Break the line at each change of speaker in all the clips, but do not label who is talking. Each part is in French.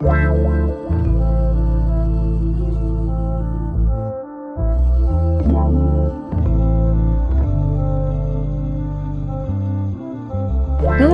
Wow.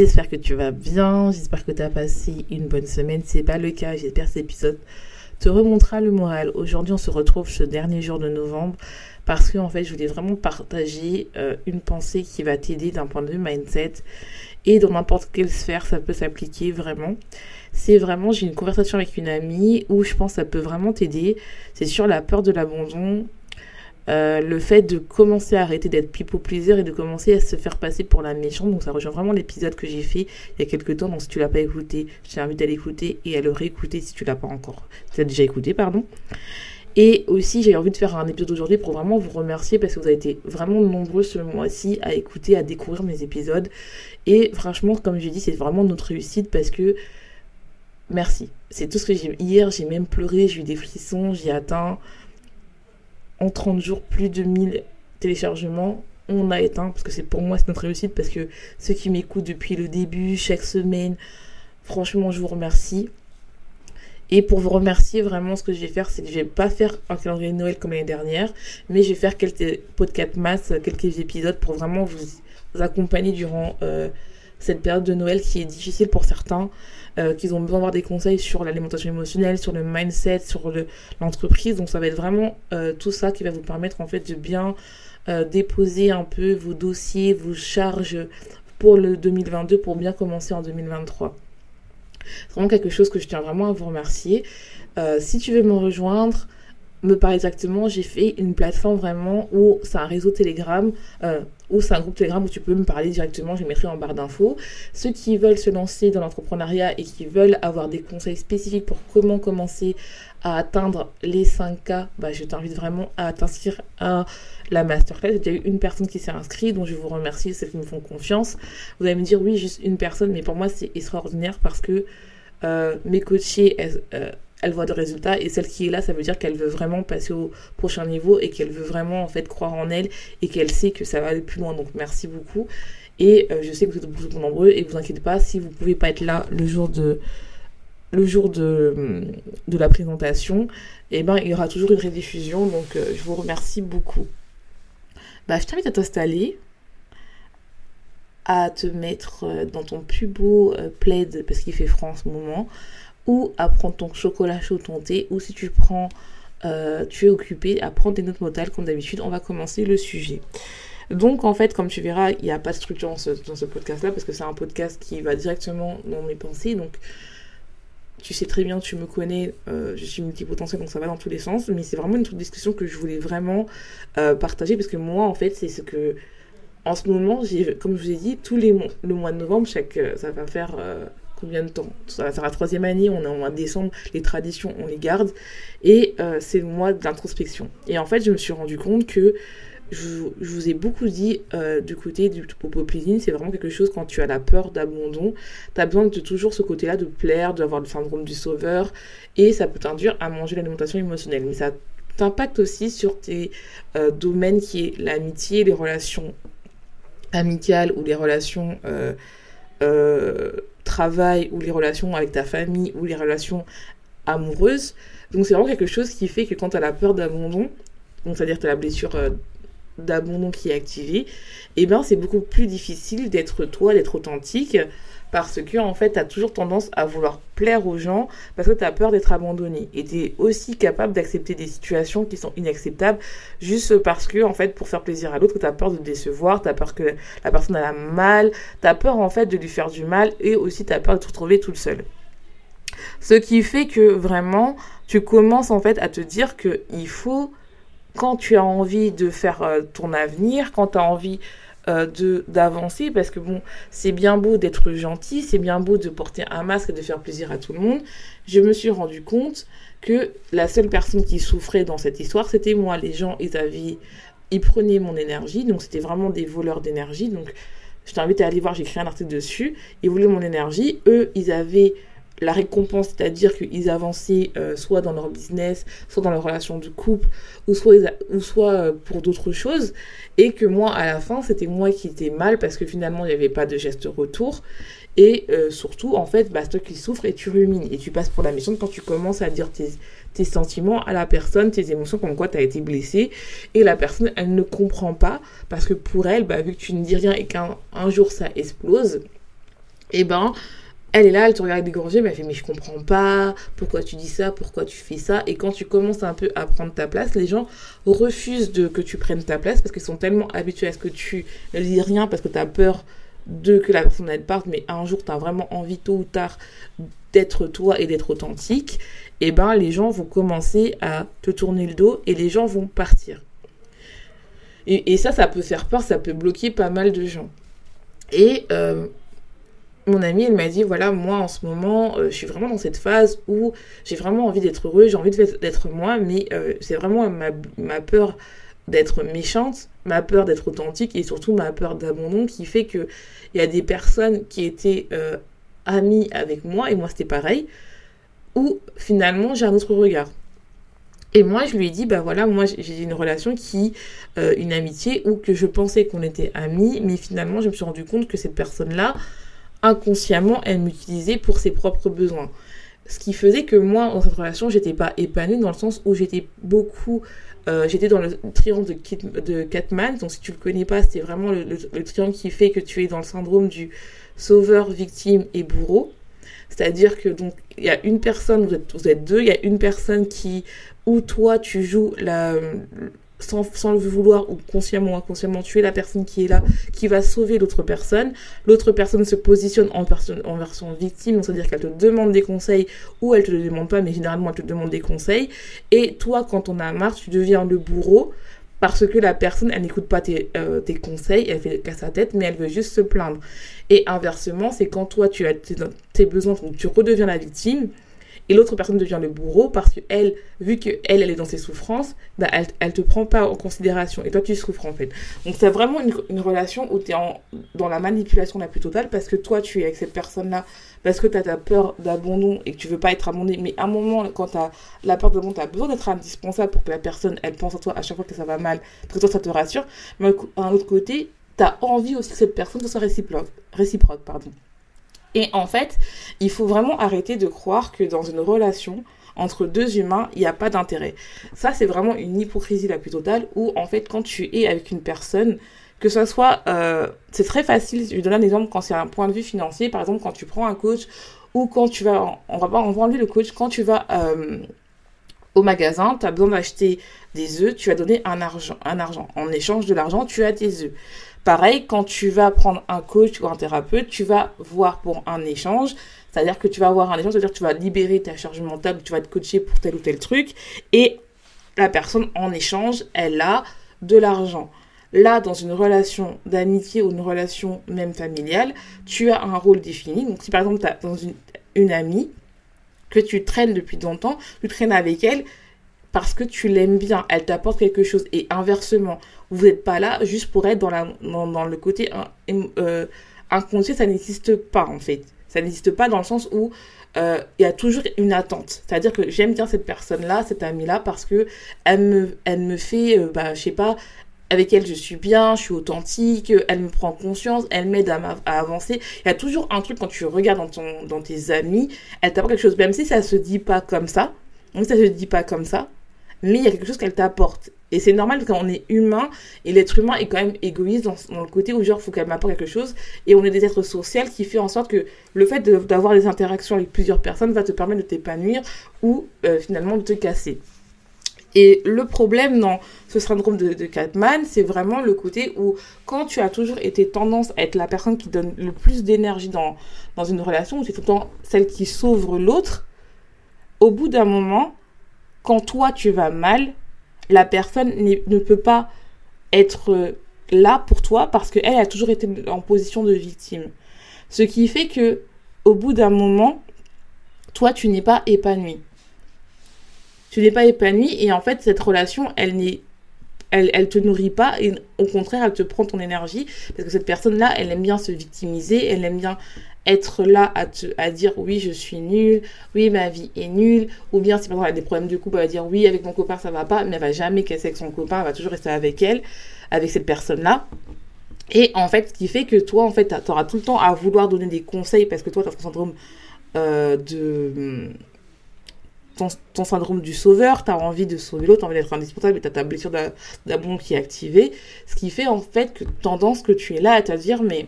J'espère que tu vas bien, j'espère que tu as passé une bonne semaine. C'est pas le cas, j'espère que cet épisode te remontera le moral. Aujourd'hui, on se retrouve ce dernier jour de novembre parce que en fait, je voulais vraiment partager euh, une pensée qui va t'aider d'un point de vue mindset et dans n'importe quelle sphère, ça peut s'appliquer vraiment. C'est vraiment, j'ai une conversation avec une amie où je pense que ça peut vraiment t'aider. C'est sur la peur de l'abandon euh, le fait de commencer à arrêter d'être people pleaser et de commencer à se faire passer pour la méchante. Donc ça rejoint vraiment l'épisode que j'ai fait il y a quelques temps. Donc si tu l'as pas écouté, je t'invite à l'écouter et à le réécouter si tu l'as pas encore. Tu as déjà écouté, pardon. Et aussi, j'ai envie de faire un épisode aujourd'hui pour vraiment vous remercier parce que vous avez été vraiment nombreux ce mois-ci à écouter, à découvrir mes épisodes. Et franchement, comme j'ai dit, c'est vraiment notre réussite parce que merci. C'est tout ce que j'ai hier. J'ai même pleuré, j'ai eu des frissons, j'ai atteint en 30 jours plus de 1000 téléchargements. On a éteint, parce que c'est pour moi c'est notre réussite, parce que ceux qui m'écoutent depuis le début, chaque semaine, franchement, je vous remercie. Et pour vous remercier, vraiment, ce que je vais faire, c'est que je vais pas faire un calendrier de Noël comme l'année dernière, mais je vais faire quelques podcasts masse, quelques épisodes pour vraiment vous, accompagner durant euh, cette période de Noël qui est difficile pour certains, euh, qu'ils ont besoin d'avoir des conseils sur l'alimentation émotionnelle, sur le mindset, sur l'entreprise. Donc ça va être vraiment euh, tout ça qui va vous permettre en fait de bien euh, déposer un peu vos dossiers, vos charges pour le 2022 pour bien commencer en 2023. C'est vraiment quelque chose que je tiens vraiment à vous remercier. si tu veux me rejoindre, me parler exactement, j'ai fait une plateforme vraiment où c'est un réseau Telegram, ou c'est un groupe Telegram où tu peux me parler directement, je mettrai en barre d'infos. Ceux qui veulent se lancer dans l'entrepreneuriat et qui veulent avoir des conseils spécifiques pour comment commencer à atteindre les 5K, bah, je t'invite vraiment à t'inscrire à la masterclass. J'ai déjà eu une personne qui s'est inscrite, donc je vous remercie, celles qui me font confiance. Vous allez me dire, oui, juste une personne, mais pour moi, c'est extraordinaire parce que euh, mes coachés, euh, elle voit de résultats et celle qui est là ça veut dire qu'elle veut vraiment passer au prochain niveau et qu'elle veut vraiment en fait croire en elle et qu'elle sait que ça va aller plus loin. Donc merci beaucoup. Et euh, je sais que vous êtes beaucoup nombreux et vous inquiétez pas si vous pouvez pas être là le jour de le jour de, de la présentation eh ben il y aura toujours une rediffusion. Donc euh, je vous remercie beaucoup. Bah je t'invite à t'installer à te mettre euh, dans ton plus beau plaid parce qu'il fait froid en ce moment ou à prendre ton chocolat chaud, ton thé, ou si tu prends, euh, tu es occupé à prendre tes notes modales comme d'habitude. On va commencer le sujet. Donc en fait, comme tu verras, il n'y a pas de structure dans ce, podcast-là parce que c'est un podcast qui va directement dans mes pensées. Donc tu sais très bien, tu me connais, euh, je suis multipotentielle donc ça va dans tous les sens. Mais c'est vraiment une discussion que je voulais vraiment euh, partager parce que moi en fait c'est ce que en ce moment, j'ai, comme je vous ai dit, tous les mois, le mois de novembre, chaque, ça va faire combien de temps Ça faire la troisième année, on est en mois de décembre, les traditions, on les garde. Et euh, c'est le mois de l'introspection. Et en fait, je me suis rendu compte que je, vous ai beaucoup dit euh, du côté du popo c'est vraiment quelque chose quand tu as la peur d'abandon, tu as besoin de toujours ce côté-là de plaire, d'avoir le syndrome du sauveur, et ça peut t'induire à manger l'alimentation émotionnelle. Mais ça t'impacte aussi sur tes euh, domaines qui est l'amitié, les relations amicales ou les relations travail ou les relations avec ta famille ou les relations amoureuses. Donc c'est vraiment quelque chose qui fait que quand tu as la peur d'abandon, donc c'est-à-dire tu as la blessure euh, d'abandon qui est activé, et eh ben c'est beaucoup plus difficile d'être toi, d'être authentique, parce que en fait, tu as toujours tendance à vouloir plaire aux gens parce que tu as peur d'être abandonné. Et tu es aussi capable d'accepter des situations qui sont inacceptables juste parce que, en fait, pour faire plaisir à l'autre, tu as peur de décevoir, tu as peur que la personne a mal, tu as peur, en fait, de lui faire du mal et aussi tu as peur de te retrouver toute seule. Ce qui fait que vraiment, tu commences en fait à te dire que il faut, quand tu as envie de faire euh, ton avenir, quand tu as envie euh, d'avancer, parce que bon, c'est bien beau d'être gentil, c'est bien beau de porter un masque et de faire plaisir à tout le monde, je me suis rendu compte que la seule personne qui souffrait dans cette histoire, c'était moi. Les gens, ils avaient, ils prenaient mon énergie, donc c'était vraiment des voleurs d'énergie. Donc, je t'invite à aller voir, j'ai écrit un article dessus. Ils voulaient mon énergie. Eux, ils avaient la récompense, c'est-à-dire qu'ils avançaient euh, soit dans leur business, soit dans leur relation de couple, ou soit, ou soit euh, pour d'autres choses, et que moi, à la fin, c'était moi qui étais mal parce que finalement, il n'y avait pas de geste retour, et euh, surtout, en fait, bah, toi qui souffres et tu rumines, et tu passes pour la méchante quand tu commences à dire tes, tes sentiments à la personne, tes émotions, comme quoi tu as été blessé, et la personne, elle ne comprend pas, parce que pour elle, bah, vu que tu ne dis rien et qu'un jour ça explose, et eh ben elle est là, elle te regarde dégorgée, mais elle fait mais je comprends pas, pourquoi tu dis ça, pourquoi tu fais ça? Et quand tu commences un peu à prendre ta place, les gens refusent de que tu prennes ta place parce qu'ils sont tellement habitués à ce que tu ne dis rien parce que tu as peur de que la personne elle parte, mais un jour tu as vraiment envie tôt ou tard d'être toi et d'être authentique, et eh ben les gens vont commencer à te tourner le dos et les gens vont partir. Et, ça, ça peut faire peur, ça peut bloquer pas mal de gens. Et euh, mon amie, elle m'a dit, voilà, moi en ce moment, euh, je suis vraiment dans cette phase où j'ai vraiment envie d'être heureuse, j'ai envie d'être moi, mais euh, c'est vraiment ma, peur d'être méchante, ma peur d'être authentique et surtout ma peur d'abandon qui fait qu'il y a des personnes qui étaient euh, amies avec moi, et moi c'était pareil, où finalement j'ai un autre regard. Et moi, je lui ai dit, bah voilà, moi j'ai une relation qui, une amitié, où que je pensais qu'on était amis, mais finalement je me suis rendu compte que cette personne-là, inconsciemment, elle m'utilisait pour ses propres besoins. Ce qui faisait que moi, dans cette relation, j'étais pas épanouie dans le sens où j'étais beaucoup. Euh, j'étais dans le triangle de, Kit, de Catman. Donc, si tu le connais pas, c'est vraiment le, triangle qui fait que tu es dans le syndrome du sauveur, victime et bourreau. C'est-à-dire que donc il y a une personne, vous êtes, vous êtes deux, il y a une personne qui où toi tu joues la, sans, le vouloir ou consciemment ou inconsciemment, tu es la personne qui est là, qui va sauver l'autre personne. L'autre personne se positionne en, personne, en version victime, c'est-à-dire qu'elle te demande des conseils ou elle te le demande pas, mais généralement elle te demande des conseils. Et toi, quand on a marre, tu deviens le bourreau parce que la personne, elle n'écoute pas tes, euh, tes, conseils, elle fait qu'à sa tête, mais elle veut juste se plaindre. Et inversement, c'est quand toi, tu as tes, tes besoins, donc tu redeviens la victime, et l'autre personne devient le bourreau parce que elle, vu que elle, elle est dans ses souffrances, bah elle, elle te prend pas en considération et toi tu souffres en fait. Donc c'est vraiment une, relation où tu es dans la manipulation la plus totale parce que toi tu es avec cette personne-là parce que tu as ta peur d'abandon et que tu veux pas être abandonné. Mais à un moment, quand tu as la peur d'abandon, tu as besoin d'être indispensable pour que la personne, elle pense à toi à chaque fois que ça va mal, pour que toi ça te rassure. Mais d'un autre côté, tu as envie aussi que cette personne soit réciproque. réciproque pardon. Et en fait, il faut vraiment arrêter de croire que dans une relation entre deux humains, il n'y a pas d'intérêt. Ça, c'est vraiment une hypocrisie la plus totale où, en fait, quand tu es avec une personne, que ce soit, euh, c'est très facile, je donne un exemple quand c'est un point de vue financier, par exemple, quand tu prends un coach ou quand tu vas, on va pas, enlever le coach, quand tu vas euh, au magasin, tu as besoin d'acheter des œufs, tu as donné un argent. En échange de l'argent, tu as des œufs. Pareil, quand tu vas prendre un coach ou un thérapeute, tu vas voir pour un échange. C'est-à-dire que tu vas avoir un échange, c'est-à-dire que tu vas libérer ta charge mentale, tu vas être coaché pour tel ou tel truc. Et la personne, en échange, elle a de l'argent. Là, dans une relation d'amitié ou une relation même familiale, tu as un rôle défini. Donc, si par exemple, tu as dans une amie que tu traînes depuis longtemps, tu traînes avec elle, parce que tu l'aimes bien, elle t'apporte quelque chose. Et inversement, vous n'êtes pas là juste pour être dans, le côté euh, inconscient, ça n'existe pas en fait. Ça n'existe pas dans le sens où euh, il y a toujours une attente. C'est-à-dire que j'aime bien cette personne-là, cette amie-là, parce que elle me fait, euh, bah, je sais pas, avec elle je suis bien, je suis authentique, elle me prend conscience, elle m'aide à, avancer. Il y a toujours un truc quand tu regardes dans, tes amis, elle t'apporte quelque chose, même si ça se dit pas comme ça, même si ça se dit pas comme ça, mais il y a quelque chose qu'elle t'apporte. Et c'est normal quand on est humain, et l'être humain est quand même égoïste dans, le côté où genre, faut qu'elle m'apporte quelque chose, et on est des êtres sociaux qui fait en sorte que le fait d'avoir des interactions avec plusieurs personnes va te permettre de t'épanouir ou euh, finalement de te casser. Et le problème dans ce syndrome de, de Catman, c'est vraiment le côté où quand tu as toujours été tendance à être la personne qui donne le plus d'énergie dans, dans une relation, où c'est tout le temps celle qui sauve l'autre, au bout d'un moment, quand toi tu vas mal, la personne ne peut pas être là pour toi parce qu'elle a toujours été en position de victime. Ce qui fait que au bout d'un moment, toi, tu n'es pas épanoui. Tu n'es pas épanoui et en fait, cette relation, elle n'est elle, elle te nourrit pas et au contraire, elle te prend ton énergie parce que cette personne-là, elle aime bien se victimiser, elle aime bien être là à, te, à dire oui, je suis nulle, oui, ma vie est nulle, ou bien si par exemple elle a des problèmes de couple, elle va dire oui, avec mon copain ça va pas, mais elle va jamais casser avec son copain, elle va toujours rester avec elle, avec cette personne-là. Et en fait, ce qui fait que toi, en fait, tu auras tout le temps à vouloir donner des conseils parce que toi, tu as ton syndrome euh, de. Ton, syndrome du sauveur, tu as envie de sauver l'autre, tu envie d'être indispensable, mais tu as ta blessure d'amour qui est activée. Ce qui fait en fait que tendance que tu es là à te dire, mais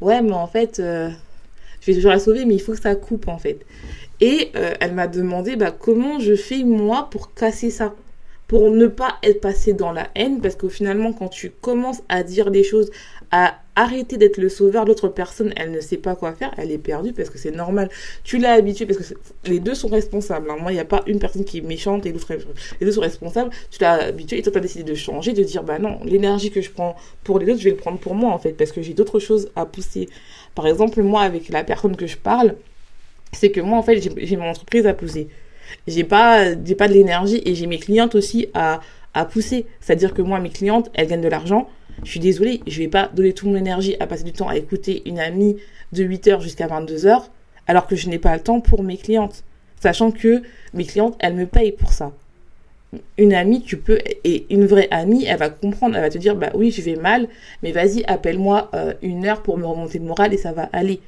ouais, mais en fait, euh, je vais toujours la sauver, mais il faut que ça coupe en fait. Et euh, elle m'a demandé bah, comment je fais moi pour casser ça, pour ne pas être passé dans la haine, parce que finalement, quand tu commences à dire des choses, à arrêter d'être le sauveur, l'autre personne, elle ne sait pas quoi faire, elle est perdue parce que c'est normal. Tu l'as habitué parce que les deux sont responsables. Hein. Moi, il n'y a pas une personne qui est méchante et l'autre, les deux sont responsables. Tu l'as habitué et toi, tu as décidé de changer, de dire, bah non, l'énergie que je prends pour les autres, je vais le prendre pour moi en fait, parce que j'ai d'autres choses à pousser. Par exemple, moi, avec la personne que je parle, c'est que moi, en fait, j'ai mon entreprise à pousser. J'ai pas, j'ai pas de l'énergie et j'ai mes clientes aussi à, à pousser. C'est-à-dire que moi, mes clientes, elles gagnent de l'argent je suis désolée, je vais pas donner toute mon énergie à passer du temps à écouter une amie de 8h jusqu'à 22h, alors que je n'ai pas le temps pour mes clientes. Sachant que mes clientes, elles me payent pour ça. Une amie, tu peux, et une vraie amie, elle va comprendre, elle va te dire, bah oui, je vais mal, mais vas-y, appelle-moi euh, une heure pour me remonter le moral et ça va aller.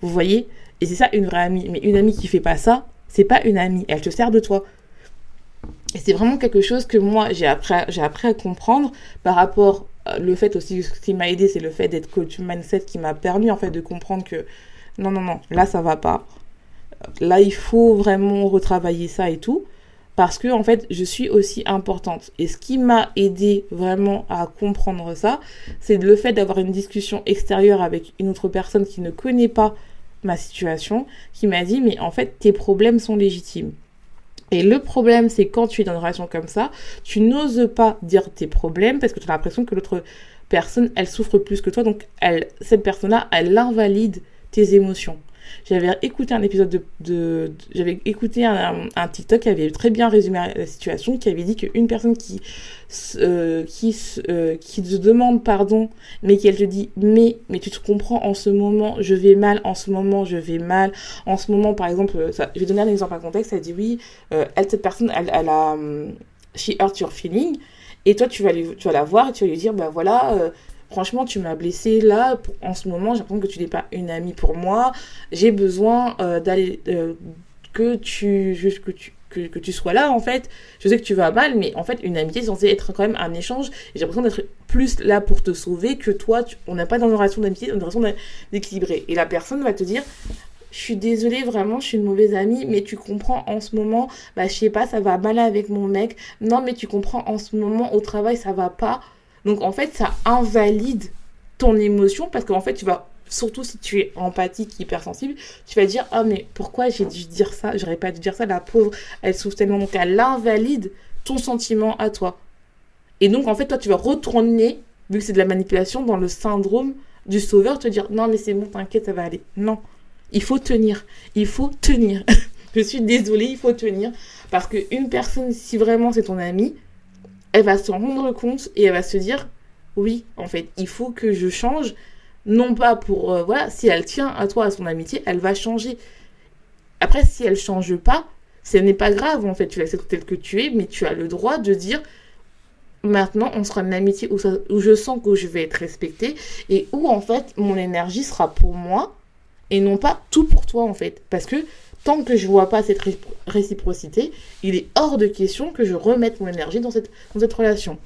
Vous voyez? Et c'est ça une vraie amie. Mais une amie qui fait pas ça, c'est pas une amie, elle te sert de toi. Et c'est vraiment quelque chose que moi, j'ai appris, appris à comprendre par rapport le fait aussi, ce qui m'a aidé, c'est le fait d'être coach mindset qui m'a permis en fait de comprendre que non, non, non, là ça va pas. Là, il faut vraiment retravailler ça et tout. Parce que en fait, je suis aussi importante. Et ce qui m'a aidé vraiment à comprendre ça, c'est le fait d'avoir une discussion extérieure avec une autre personne qui ne connaît pas ma situation, qui m'a dit, mais en fait, tes problèmes sont légitimes. Et le problème, c'est quand tu es dans une relation comme ça, tu n'oses pas dire tes problèmes parce que tu as l'impression que l'autre personne, elle souffre plus que toi. Donc, elle, cette personne-là, elle invalide tes émotions. J'avais écouté un épisode de, j'avais écouté un, TikTok qui avait très bien résumé la situation, qui avait dit qu'une personne qui euh, qui euh, qui te demande pardon, mais qu'elle te dit mais mais tu te comprends en ce moment je vais mal, en ce moment je vais mal, en ce moment par exemple, euh, je vais donner un exemple à contexte, elle dit oui, elle cette personne elle, elle a she hurt your feeling et toi tu vas tu vas la voir et tu vas lui dire bah voilà franchement, tu m'as blessé là, en ce moment, j'ai l'impression que tu n'es pas une amie pour moi. J'ai besoin euh, d'aller, euh, que tu, sois là, en fait. Je sais que tu vas mal, mais en fait, une amitié est censée être quand même un échange. J'ai l'impression d'être plus là pour te sauver que toi. on n'a pas dans une relation d'amitié, dans une relation d'équilibré. Et la personne va te dire, je suis désolée, vraiment, je suis une mauvaise amie, mais tu comprends en ce moment, bah, je sais pas, ça va mal avec mon mec. Non, mais tu comprends en ce moment, au travail, ça va pas. Donc en fait, ça invalide ton émotion parce qu'en fait, tu vas surtout si tu es empathique, hypersensible, tu vas dire ah mais pourquoi j'ai dû dire ça? J'aurais pas dû dire ça. La pauvre, elle souffre tellement donc elle invalide ton sentiment à toi. Et donc en fait, toi, tu vas retourner vu que c'est de la manipulation dans le syndrome du sauveur, te dire non mais c'est bon, t'inquiète, ça va aller. Non, il faut tenir, il faut tenir. Je suis désolée, il faut tenir parce qu'une personne, si vraiment c'est ton ami, elle va s'en rendre compte et elle va se dire oui, en fait, il faut que je change. Non pas pour. Euh, voilà, si elle tient à toi, à son amitié, elle va changer. Après, si elle change pas, ce n'est pas grave, en fait, tu l'acceptes tel que tu es, mais tu as le droit de dire maintenant, on sera une amitié où, où je sens que je vais être respectée et où, en fait, mon énergie sera pour moi et non pas tout pour toi, en fait. Parce que tant que je vois pas cette réciprocité, il est hors de question que je remette mon énergie dans cette, relation.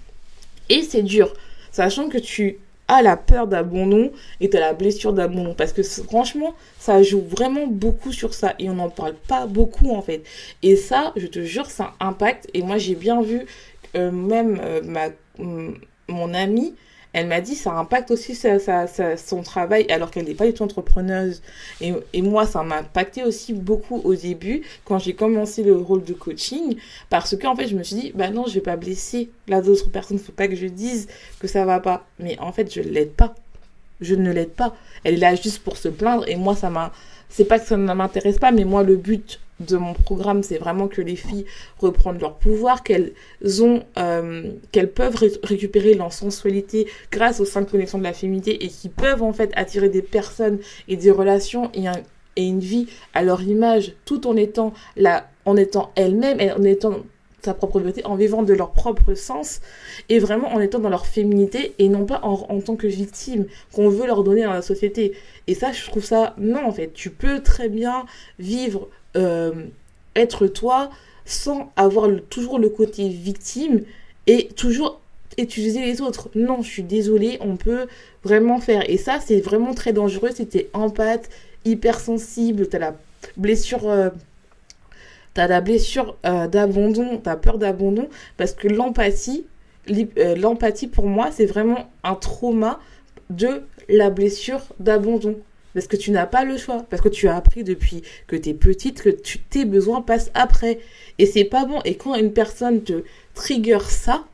Et c'est dur, sachant que tu as la peur d'abandon et tu as la blessure d'abandon. Parce que franchement, ça joue vraiment beaucoup sur ça et on n'en parle pas beaucoup en fait. Et ça, je te jure, ça impacte. Et moi, j'ai bien vu euh, même euh, mon ami elle m'a dit ça impacte aussi son travail alors qu'elle n'est pas du tout entrepreneuse. Et, moi, ça m'a impacté aussi beaucoup au début quand j'ai commencé le rôle de coaching parce qu'en fait, je me suis dit, bah non, je vais pas blesser la d'autres personnes, faut pas que je dise que ça va pas. Mais en fait, je l'aide pas. Je ne l'aide pas. Elle est là juste pour se plaindre et moi, ça m'a. C'est pas que ça ne m'intéresse pas, mais moi, le but de mon programme, c'est vraiment que les filles reprennent leur pouvoir, qu'elles ont, euh, qu'elles peuvent récupérer leur sensualité grâce aux cinq connexions de la féminité et qui peuvent en fait attirer des personnes et des relations et, une vie à leur image, tout en étant là, en étant elles-mêmes et en étant sa propre vérité, en vivant de leur propre sens et vraiment en étant dans leur féminité et non pas en, en tant que victime qu'on veut leur donner dans la société. Et ça, je trouve ça, non, en fait, tu peux très bien vivre euh, être toi sans avoir toujours le côté victime et toujours utiliser les autres. Non, je suis désolée, on peut vraiment faire. Et ça, c'est vraiment très dangereux. C'était empathe, hypersensible, t'as la blessure. Euh, t'as la blessure euh, d'abandon, t'as peur d'abandon, parce que l'empathie, l'empathie pour moi, c'est vraiment un trauma de la blessure d'abandon. Parce que tu n'as pas le choix. Parce que tu as appris depuis que tu es petite que tes besoins passent après. Et c'est pas bon. Et quand une personne te trigger ça,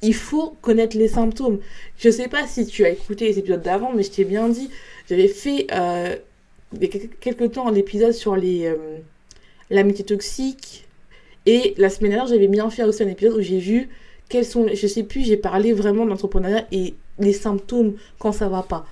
il faut connaître les symptômes. Je sais pas si tu as écouté les épisodes d'avant, mais je t'ai bien dit. J'avais fait euh, quelques temps l'épisode sur les euh, l'amitié toxique. Et la semaine dernière, j'avais bien fait aussi un épisode où j'ai vu quels sont. Je sais plus, j'ai parlé vraiment d'entrepreneuriat et les symptômes quand ça va pas.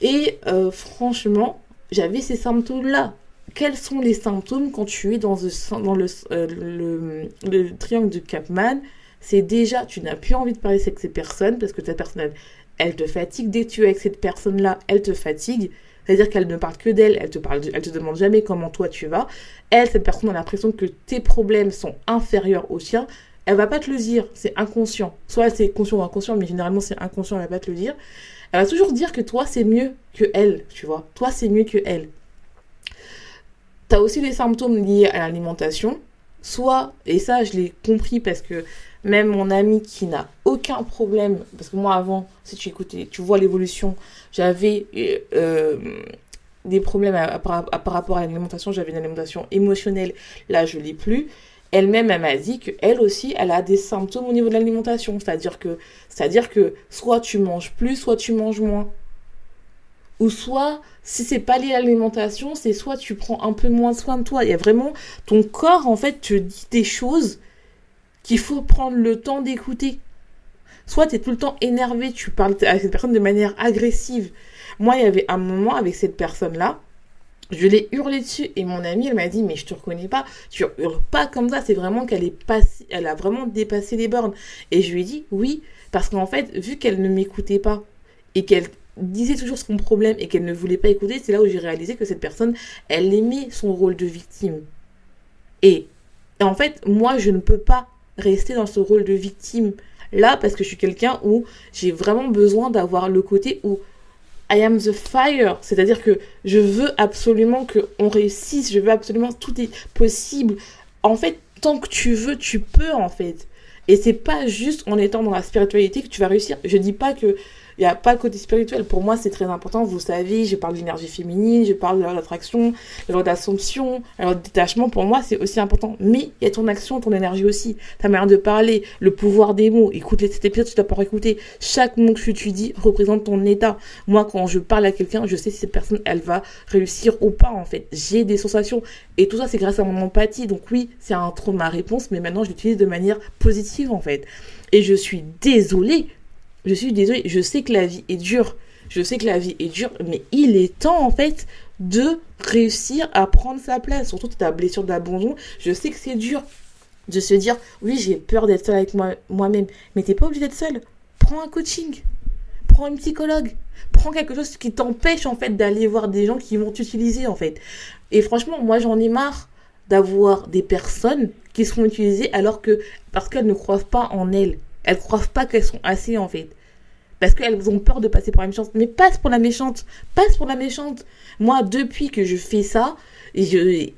Et euh, franchement, j'avais ces symptômes-là. Quels sont les symptômes quand tu es dans, euh, le, triangle de Capman C'est déjà, tu n'as plus envie de parler avec ces personnes parce que ta personne, elle, te fatigue. Dès que tu es avec cette personne-là, elle te fatigue. C'est-à-dire qu'elle ne parle que d'elle, elle te parle, elle te demande jamais comment toi tu vas. Elle, cette personne a l'impression que tes problèmes sont inférieurs aux siens. Elle va pas te le dire, c'est inconscient. Soit c'est conscient ou inconscient, mais généralement c'est inconscient, elle va pas te le dire. Elle va toujours dire que toi, c'est mieux que elle, tu vois. Toi, c'est mieux que elle. Tu as aussi des symptômes liés à l'alimentation. Soit, et ça, je l'ai compris parce que même mon ami qui n'a aucun problème, parce que moi avant, si tu écoutais, tu vois l'évolution, j'avais euh, des problèmes par rapport à l'alimentation, j'avais une alimentation émotionnelle, là je l'ai plus elle-même, elle, m'a dit qu'elle aussi, elle a des symptômes au niveau de l'alimentation. C'est-à-dire que, c'est-à-dire que soit tu manges plus, soit tu manges moins. Ou soit, si c'est pas lié à l'alimentation, c'est soit tu prends un peu moins soin de toi. Il y a vraiment, ton corps, en fait, te dit des choses qu'il faut prendre le temps d'écouter. Soit tu es tout le temps énervé, tu parles avec cette personne de manière agressive. Moi, il y avait un moment avec cette personne-là, je l'ai hurlé dessus et mon amie elle m'a dit mais je te reconnais pas, tu hurles pas comme ça, c'est vraiment qu'elle est passée, elle a vraiment dépassé les bornes. Et je lui ai dit oui parce qu'en fait vu qu'elle ne m'écoutait pas et qu'elle disait toujours son problème et qu'elle ne voulait pas écouter, c'est là où j'ai réalisé que cette personne elle aimait son rôle de victime. Et, et en fait moi je ne peux pas rester dans ce rôle de victime là parce que je suis quelqu'un où j'ai vraiment besoin d'avoir le côté où I am the fire, c'est-à-dire que je veux absolument qu'on réussisse, je veux absolument tout est possible. En fait, tant que tu veux, tu peux en fait. Et c'est pas juste en étant dans la spiritualité que tu vas réussir. Je dis pas que il n'y a pas le côté spirituel. Pour moi, c'est très important. Vous savez, je parle d'énergie féminine, je parle de l'attraction, de l'assomption, alors le détachement. Pour moi, c'est aussi important. Mais il y a ton action, ton énergie aussi. Ta manière de parler, le pouvoir des mots. Écoute cet épisode, tu dois pas écouter. Chaque mot que tu dis représente ton état. Moi, quand je parle à quelqu'un, je sais si cette personne, elle va réussir ou pas, en fait. J'ai des sensations. Et tout ça, c'est grâce à mon empathie. Donc oui, c'est un trop ma réponse, mais maintenant, je l'utilise de manière positive, en fait. Et je suis désolée je suis désolée, je sais que la vie est dure. Je sais que la vie est dure, mais il est temps en fait de réussir à prendre sa place. Surtout ta blessure d'abandon, je sais que c'est dur de se dire oui j'ai peur d'être seule avec moi moi-même, mais t'es pas obligé d'être seule. Prends un coaching, prends une psychologue. Prends quelque chose qui t'empêche en fait d'aller voir des gens qui vont t'utiliser en fait. Et franchement, moi j'en ai marre d'avoir des personnes qui seront utilisées alors que parce qu'elles ne croient pas en elles. Elles croient pas qu'elles sont assez en fait. Parce qu'elles ont peur de passer pour la méchante. Mais passe pour la méchante. Passe pour la méchante. Moi, depuis que je fais ça, je,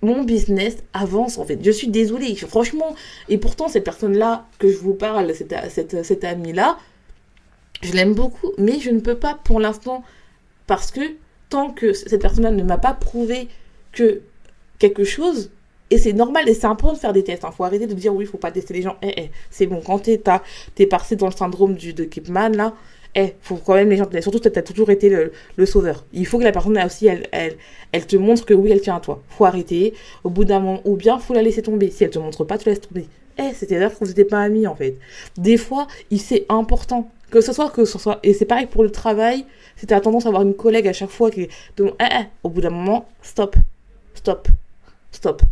mon business avance en fait. Je suis désolée, franchement. Et pourtant, cette personne-là que je vous parle, cette, cette, cette amie-là, je l'aime beaucoup, mais je ne peux pas pour l'instant parce que tant que cette personne-là ne m'a pas prouvé que quelque chose, et c'est normal et c'est important de faire des tests. Il hein. faut arrêter de dire oui, il faut pas tester les gens. Eh, eh, c'est bon, quand tu es, passé dans le syndrome du, de Kipman, là, eh, faut quand même les gens Surtout, tu as toujours été le, sauveur. Il faut que la personne aussi, elle, elle, elle te montre que oui, elle tient à toi. faut arrêter au bout d'un moment. Ou bien, faut la laisser tomber. Si elle te montre pas, tu laisses tomber. Eh, c'était-à-dire que vous n'étiez pas amis, en fait. Des fois, c'est important. Que ce soit, que ce soit. Et c'est pareil pour le travail. Tu as tendance à avoir une collègue à chaque fois qui. Donc, eh, eh, au bout d'un moment, stop. Stop. Stop.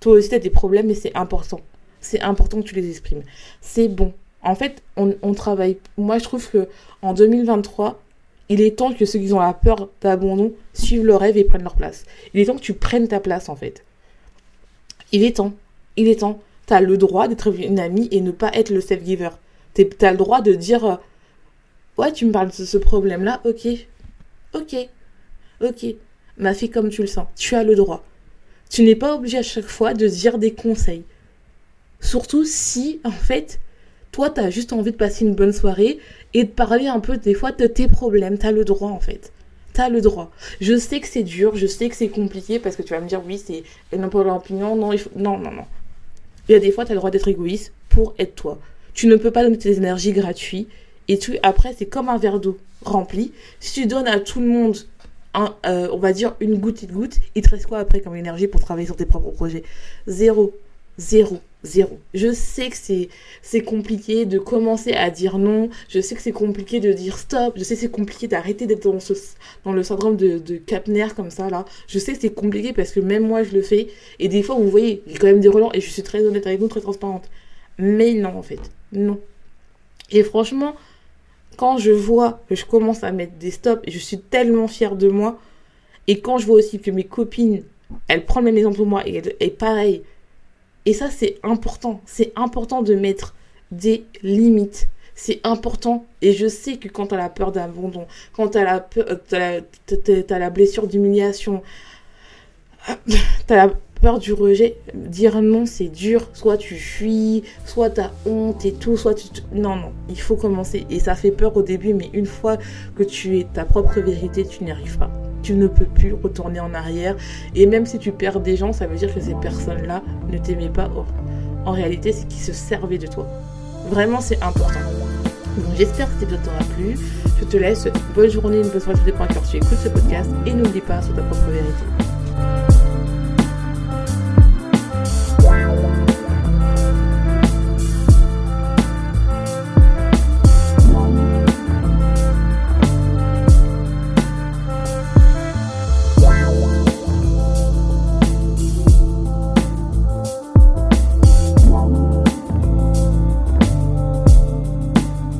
Toi aussi, tu as des problèmes, mais c'est important. C'est important que tu les exprimes. C'est bon en fait, on, travaille. Moi, je trouve que en 2023, il est temps que ceux qui ont la peur d'abandon suivent leur rêve et prennent leur place. Il est temps que tu prennes ta place, en fait. Il est temps. Il est temps. Tu as le droit d'être une amie et ne pas être le self-giver. Tu as le droit de dire euh, Ouais, tu me parles de ce problème-là, ok. Ok. Ok. Ma fille, comme tu le sens, tu as le droit. Tu n'es pas obligé à chaque fois de dire des conseils. Surtout si, en fait, toi, tu as juste envie de passer une bonne soirée et de parler un peu des fois de tes problèmes. Tu as le droit en fait. Tu as le droit. Je sais que c'est dur, je sais que c'est compliqué parce que tu vas me dire oui, c'est n'importe l'opinion. Non, non, non, non. Il y a des fois, tu as le droit d'être égoïste pour être toi. Tu ne peux pas donner tes énergies gratuites et tu, après, c'est comme un verre d'eau rempli. Si tu donnes à tout le monde euh, on va dire une goutte, une goutte, il te reste quoi après comme énergie pour travailler sur tes propres projets? Zéro. Zéro. Zéro. Je sais que c'est, compliqué de commencer à dire non. Je sais que c'est compliqué de dire stop. Je sais que c'est compliqué d'arrêter d'être dans, dans le syndrome de, de comme ça, là. Je sais que c'est compliqué parce que même moi, je le fais. Et des fois, vous voyez, j'ai quand même des relents et je suis très honnête avec vous, très transparente. Mais non, en fait. Non. Et franchement, quand je vois que je commence à mettre des stops je suis tellement fière de moi, et quand je vois aussi que mes copines, elles prennent le même exemple moi et, pareil, et ça, c'est important. C'est important de mettre des limites. C'est important. Et je sais que quand tu as la peur d'abandon, quand tu as la, euh, as la blessure d'humiliation, tu as la peur du rejet, dire non, c'est dur. Soit tu fuis, soit tu as honte et tout, soit tu... Non, non, il faut commencer. Et ça fait peur au début, mais une fois que tu es ta propre vérité, tu n'y arrives pas tu ne peux plus retourner en arrière. Et même si tu perds des gens, ça veut dire que ces personnes-là ne t'aimaient pas. en réalité, c'est qu'ils se servaient de toi. Vraiment, c'est important. Donc j'espère que cette épisode t'aura plu. Je te laisse. Bonne journée, une bonne soirée, tout dépend tu écoutes ce podcast. Et n'oublie pas sur ta propre vérité.